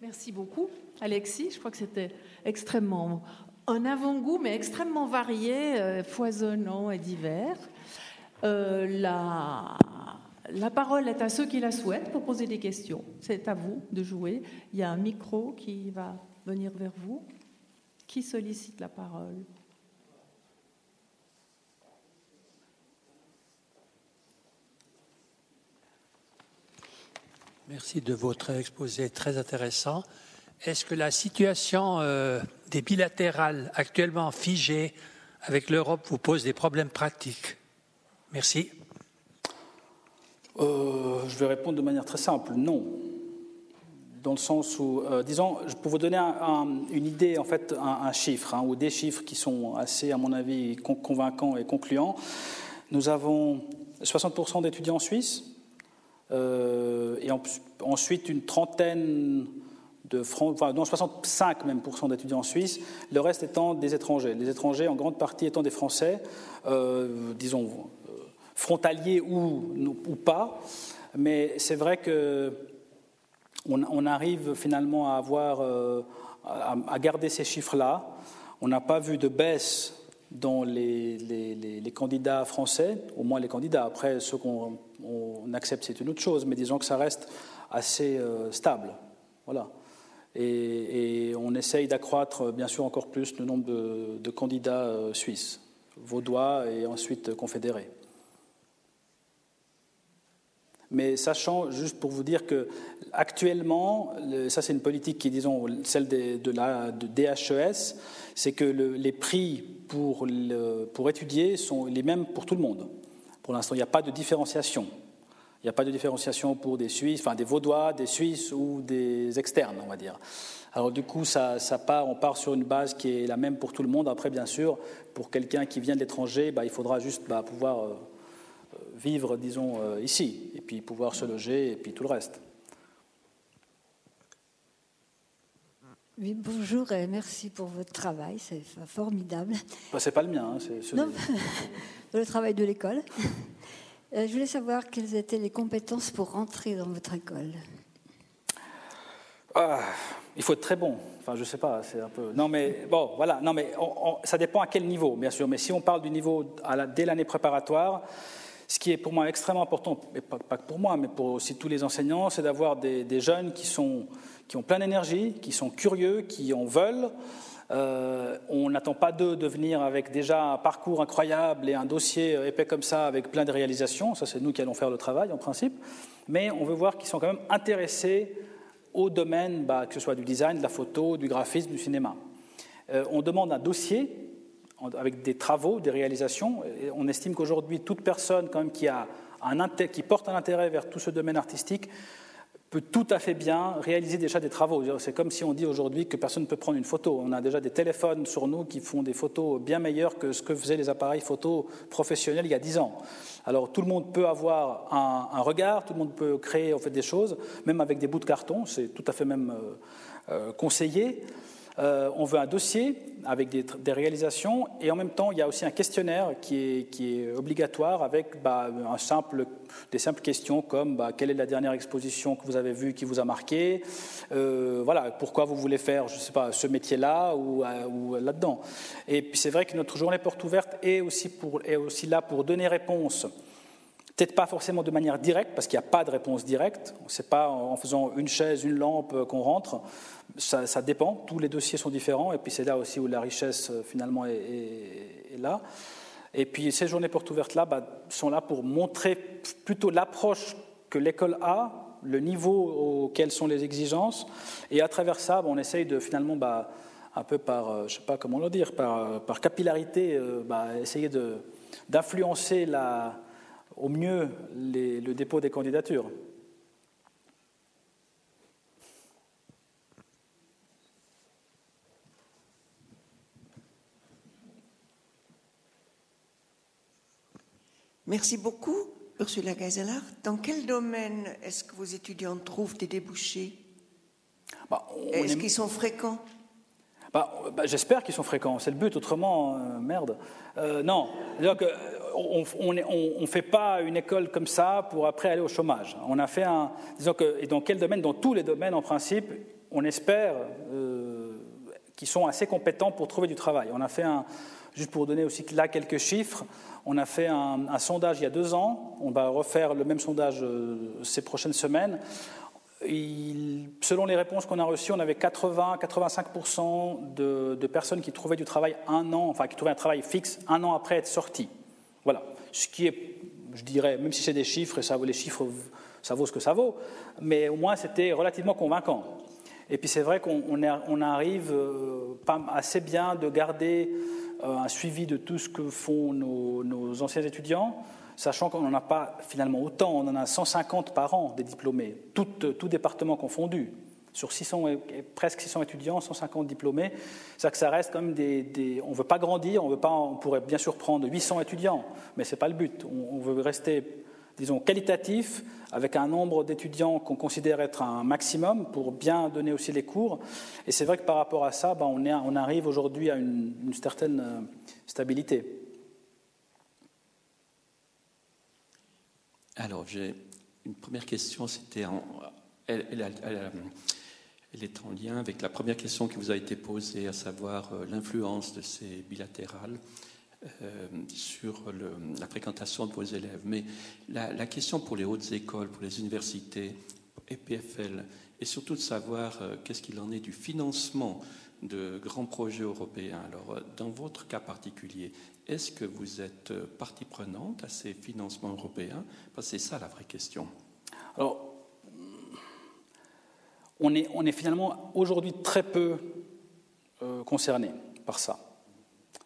[SPEAKER 2] Merci beaucoup, Alexis. Je crois que c'était extrêmement un avant-goût, mais extrêmement varié, euh, foisonnant et divers. Euh, la la parole est à ceux qui la souhaitent pour poser des questions. C'est à vous de jouer. Il y a un micro qui va venir vers vous. Qui sollicite la parole?
[SPEAKER 3] Merci de votre exposé très intéressant. Est-ce que la situation euh, des bilatérales actuellement figées avec l'Europe vous pose des problèmes pratiques? Merci.
[SPEAKER 1] Euh, je vais répondre de manière très simple, non. Dans le sens où, euh, disons, peux vous donner une idée, en fait, un, chiffre, hein, ou des chiffres qui sont assez, à mon avis, convaincants et concluants. Nous avons 60% d'étudiants en Suisse, euh, et ensuite une trentaine de enfin non 65% même d'étudiants en Suisse, le reste étant des étrangers. Les étrangers en grande partie étant des Français, disons frontalier ou, pas. Mais c'est vrai que on, arrive finalement à avoir, euh, à, garder ces chiffres-là. On n'a pas vu de baisse dans les, candidats français, au moins les candidats. Après, ceux qu'on accepte, c'est une autre chose, mais disons que ça reste assez euh, stable. Voilà. Et, on essaye d'accroître, bien sûr, encore plus le nombre de, de candidats euh, suisses, vaudois et ensuite confédérés. Mais sachant, juste pour vous dire que actuellement, ça c'est une politique qui disons, celle de, la, DHES, c'est que les prix pour, pour étudier sont les mêmes pour tout le monde. Pour l'instant, il n'y a pas de différenciation. Il n'y a pas de différenciation pour des Suisses, enfin des Vaudois, des Suisses ou des externes, on va dire. Alors du coup, ça, part, on part sur une base qui est la même pour tout le monde. Après, bien sûr, pour quelqu'un qui vient de l'étranger, bah, il faudra juste bah, pouvoir euh, vivre, disons, euh, ici, et puis pouvoir se loger, et puis tout le reste.
[SPEAKER 4] Oui, bonjour et merci pour votre travail, c'est formidable.
[SPEAKER 1] Bah, c'est pas le mien, hein, c'est
[SPEAKER 4] non, <laughs> le travail de l'école. <laughs> Euh, je voulais savoir quelles étaient les compétences pour rentrer dans votre école.
[SPEAKER 1] Ah, il faut être très bon. Enfin, je sais pas, c'est un peu. Non, mais bon, voilà. Non, mais ça dépend à quel niveau, bien sûr. Mais si on parle du niveau à la, dès l'année préparatoire, ce qui est pour moi extrêmement important, et pas, pas pour moi, mais pour aussi tous les enseignants, c'est d'avoir des, des, jeunes qui, sont, qui ont plein d'énergie, qui sont curieux, qui en veulent. Euh, on n'attend pas d'eux de venir avec déjà un parcours incroyable et un dossier épais comme ça avec plein de réalisations. Ça, c'est nous qui allons faire le travail en principe. Mais on veut voir qu'ils sont quand même intéressés au domaine, bah, que ce soit du design, de la photo, du graphisme, du cinéma. Euh, on demande un dossier avec des travaux, des réalisations. On estime qu'aujourd'hui, toute personne quand même qui, a un, qui porte un intérêt vers tout ce domaine artistique peut tout à fait bien réaliser déjà des travaux. C'est comme si on dit aujourd'hui que personne ne peut prendre une photo. On a déjà des téléphones sur nous qui font des photos bien meilleures que ce que faisaient les appareils photo professionnels il y a dix ans. Alors tout le monde peut avoir un, regard, tout le monde peut créer en fait des choses, même avec des bouts de carton, c'est tout à fait même euh, euh, conseillé. Euh, on veut un dossier avec des, réalisations et en même temps, il y a aussi un questionnaire qui est, obligatoire avec bah, des simples questions comme bah, quelle est la dernière exposition que vous avez vue qui vous a marqué, euh, voilà, pourquoi vous voulez faire, je sais pas, ce métier-là ou, euh, là-dedans? Et puis c'est vrai que notre journée porte ouverte est aussi, là pour donner réponse Peut-être pas forcément de manière directe, parce qu'il n'y a pas de réponse directe. Ce n'est pas en faisant une chaise, une lampe qu'on rentre. Ça, dépend. Tous les dossiers sont différents. Et puis c'est là aussi où la richesse, euh, finalement, est, là. Et puis ces journées portes ouvertes-là bah, sont là pour montrer plutôt l'approche que l'école a, le niveau auquel sont les exigences. Et à travers ça, bah, on essaye de finalement, bah, un peu par, euh, je sais pas comment le dire, par, par capillarité, essayer d'influencer au mieux le dépôt des candidatures.
[SPEAKER 5] Merci beaucoup, Ursula Geiselach. Dans quel domaine est-ce que vos étudiants trouvent des débouchés? Bah, Est-ce qu'ils sont fréquents?
[SPEAKER 1] Bah, bah, J'espère qu'ils sont fréquents, c'est le but, autrement, euh, merde. Euh, non, on ne fait pas une école comme ça pour après aller au chômage. On a fait un. Disons que, et dans quel domaine? Dans tous les domaines, en principe, on espère euh, qu'ils sont assez compétents pour trouver du travail. On a fait un. Juste pour donner aussi là quelques chiffres, on a fait un, sondage il y a deux ans. On va refaire le même sondage ces prochaines semaines selon les réponses qu'on a reçues, on avait 80-85% de, personnes qui trouvaient du travail un an, enfin qui trouvaient un travail fixe un an après être sorties. Voilà. Ce qui est, je dirais, même si c'est des chiffres, et ça, les chiffres, ça vaut ce que ça vaut, mais au moins c'était relativement convaincant. Et puis c'est vrai qu'on arrive euh, assez bien de garder euh, un suivi de tout ce que font nos anciens étudiants sachant qu'on n'en a pas finalement autant, on en a 150 par an des diplômés, tout, tout département confondu. Sur 600, presque 600 étudiants, 150 diplômés, c'est que ça reste comme des, On ne veut pas grandir, on, veut pas, on pourrait bien sûr prendre 800 étudiants, mais ce n'est pas le but. On, veut rester, disons, qualitatif, avec un nombre d'étudiants qu'on considère être un maximum pour bien donner aussi les cours. Et c'est vrai que par rapport à ça, ben, on, arrive aujourd'hui à une, certaine euh, stabilité.
[SPEAKER 6] Alors, j'ai une première question, c'était elle, est en lien avec la première question qui vous a été posée, à savoir euh, l'influence de ces bilatérales euh, sur la fréquentation de vos élèves. Mais la, question pour les hautes écoles, pour les universités et PFL, est surtout de savoir euh, qu'est-ce qu'il en est du financement de grands projets européens. Alors, dans votre cas particulier, est-ce que vous êtes partie prenante à ces financements européens? Parce que c'est ça la vraie question.
[SPEAKER 1] Alors, on est, finalement aujourd'hui très peu euh, concerné par ça.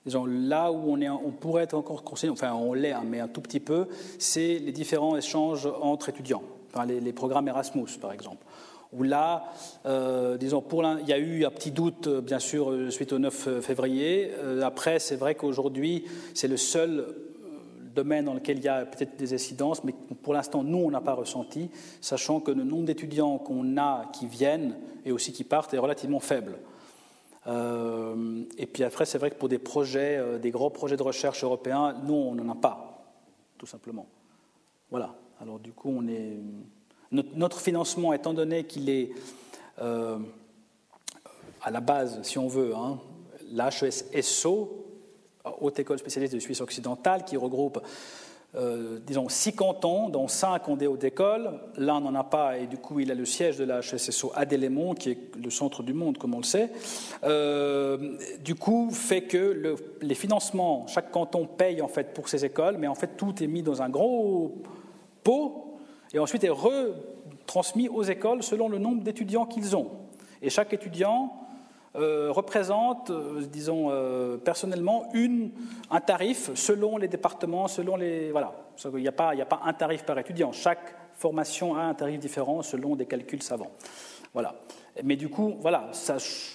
[SPEAKER 1] Disons, là où on, pourrait être encore concerné, enfin on l'est, hein, mais un tout petit peu, c'est les différents échanges entre étudiants, les, programmes Erasmus par exemple. Où là, euh, disons, pour il y a eu un petit doute, euh, bien sûr, suite au 9 février. après, c'est vrai qu'aujourd'hui, c'est le seul domaine dans lequel il y a peut-être des incidences, mais pour l'instant, nous, on n'a pas ressenti, sachant que le nombre d'étudiants qu'on a qui viennent et aussi qui partent est relativement faible. Euh, et puis après, c'est vrai que pour des projets, euh, des gros projets de recherche européens, nous, on n'en a pas, tout simplement. Voilà. Alors du coup, on est... notre, financement, étant donné qu'il est euh, à la base, si on veut, hein, l'HESSO, Haute École spécialiste de Suisse occidentale, qui regroupe euh, disons, six cantons, dont cinq ont des hautes écoles. Là, on n'en a pas, et du coup, il a le siège de la HSSO à Delémont, qui est le centre du monde, comme on le sait. Euh, du coup, fait que le, les financements, chaque canton paye en fait pour ses écoles, mais en fait, tout est mis dans un gros pot, et ensuite est retransmis aux écoles selon le nombre d'étudiants qu'ils ont. Et chaque étudiant euh, représente, euh, disons euh, personnellement, un tarif selon les départements, selon les. Voilà. Il n'y a, pas, un tarif par étudiant. Chaque formation a un tarif différent selon des calculs savants. Voilà. Mais du coup, voilà,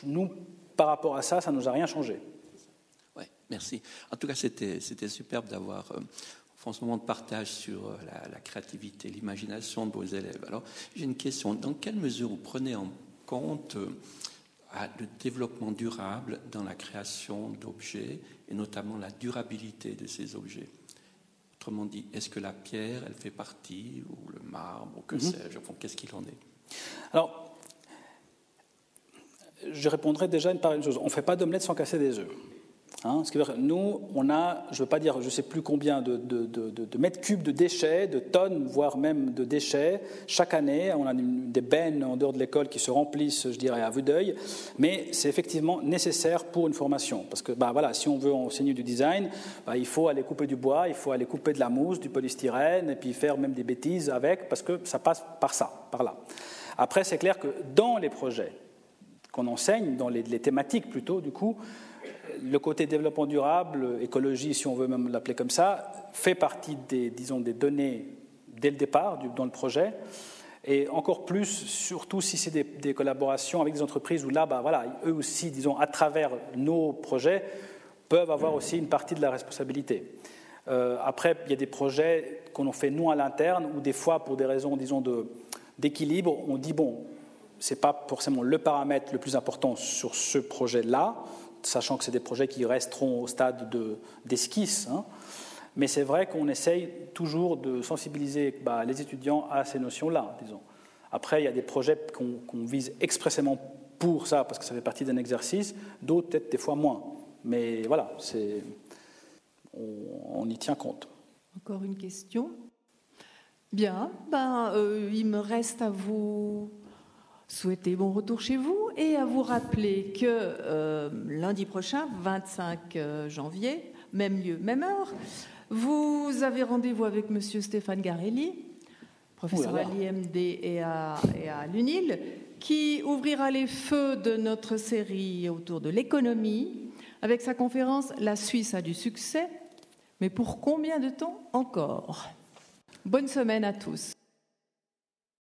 [SPEAKER 1] nous, par rapport à ça, ça ne nous a rien changé.
[SPEAKER 6] Oui, merci. En tout cas, c'était superbe d'avoir en ce moment de partage sur la, la créativité, l'imagination de vos élèves. Alors, j'ai une question. Dans quelle mesure vous prenez en compte le développement durable dans la création d'objets et notamment la durabilité de ces objets. Autrement dit, est-ce que la pierre, elle fait partie, ou le marbre, ou que mhm. sais-je, qu'est-ce qu'il en est?
[SPEAKER 1] Alors, je répondrai déjà par une chose. On ne fait pas d'omelette sans casser des œufs. Hein, nous, on a, je ne veux pas dire, je ne sais plus combien de, mètres cubes de déchets, de tonnes, voire même de déchets. Chaque année, on a des bennes en dehors de l'école qui se remplissent, je dirais, à vue d'œil. Mais c'est effectivement nécessaire pour une formation. Parce que bah, voilà, si on veut enseigner du design, bah, il faut aller couper du bois, il faut aller couper de la mousse, du polystyrène, et puis faire même des bêtises avec, parce que ça passe par ça, par là. Après, c'est clair que dans les projets qu'on enseigne, dans les, les thématiques plutôt, du coup, le côté développement durable, écologie, si on veut même l'appeler comme ça, fait partie des, disons, des données dès le départ dans le projet. Et encore plus, surtout si c'est des, collaborations avec des entreprises où là, bah, voilà, eux aussi, disons, à travers nos projets, peuvent avoir aussi une partie de la responsabilité. Euh, après, il y a des projets qu'on fait nous à l'interne, où des fois, pour des raisons, disons, d'équilibre, on dit, bon, ce n'est pas forcément le paramètre le plus important sur ce projet-là, sachant que c'est des projets qui resteront au stade d'esquisse. Hein. Mais c'est vrai qu'on essaye toujours de sensibiliser bah, les étudiants à ces notions-là. Après, il y a des projets qu'on vise expressément pour ça, parce que ça fait partie d'un exercice, d'autres peut-être des fois moins. Mais voilà, on, on, y tient compte.
[SPEAKER 2] Encore une question? Bien, ben, euh, il me reste à vous souhaiter bon retour chez vous et à vous rappeler que euh, lundi prochain, 25 euh, janvier, même lieu, même heure, vous avez rendez-vous avec Monsieur Stéphane Garelli, professeur à l'IMD et à, et à l'UNIL, qui ouvrira les feux de notre série autour de l'économie avec sa conférence La Suisse a du succès, mais pour combien de temps encore? Bonne semaine à tous.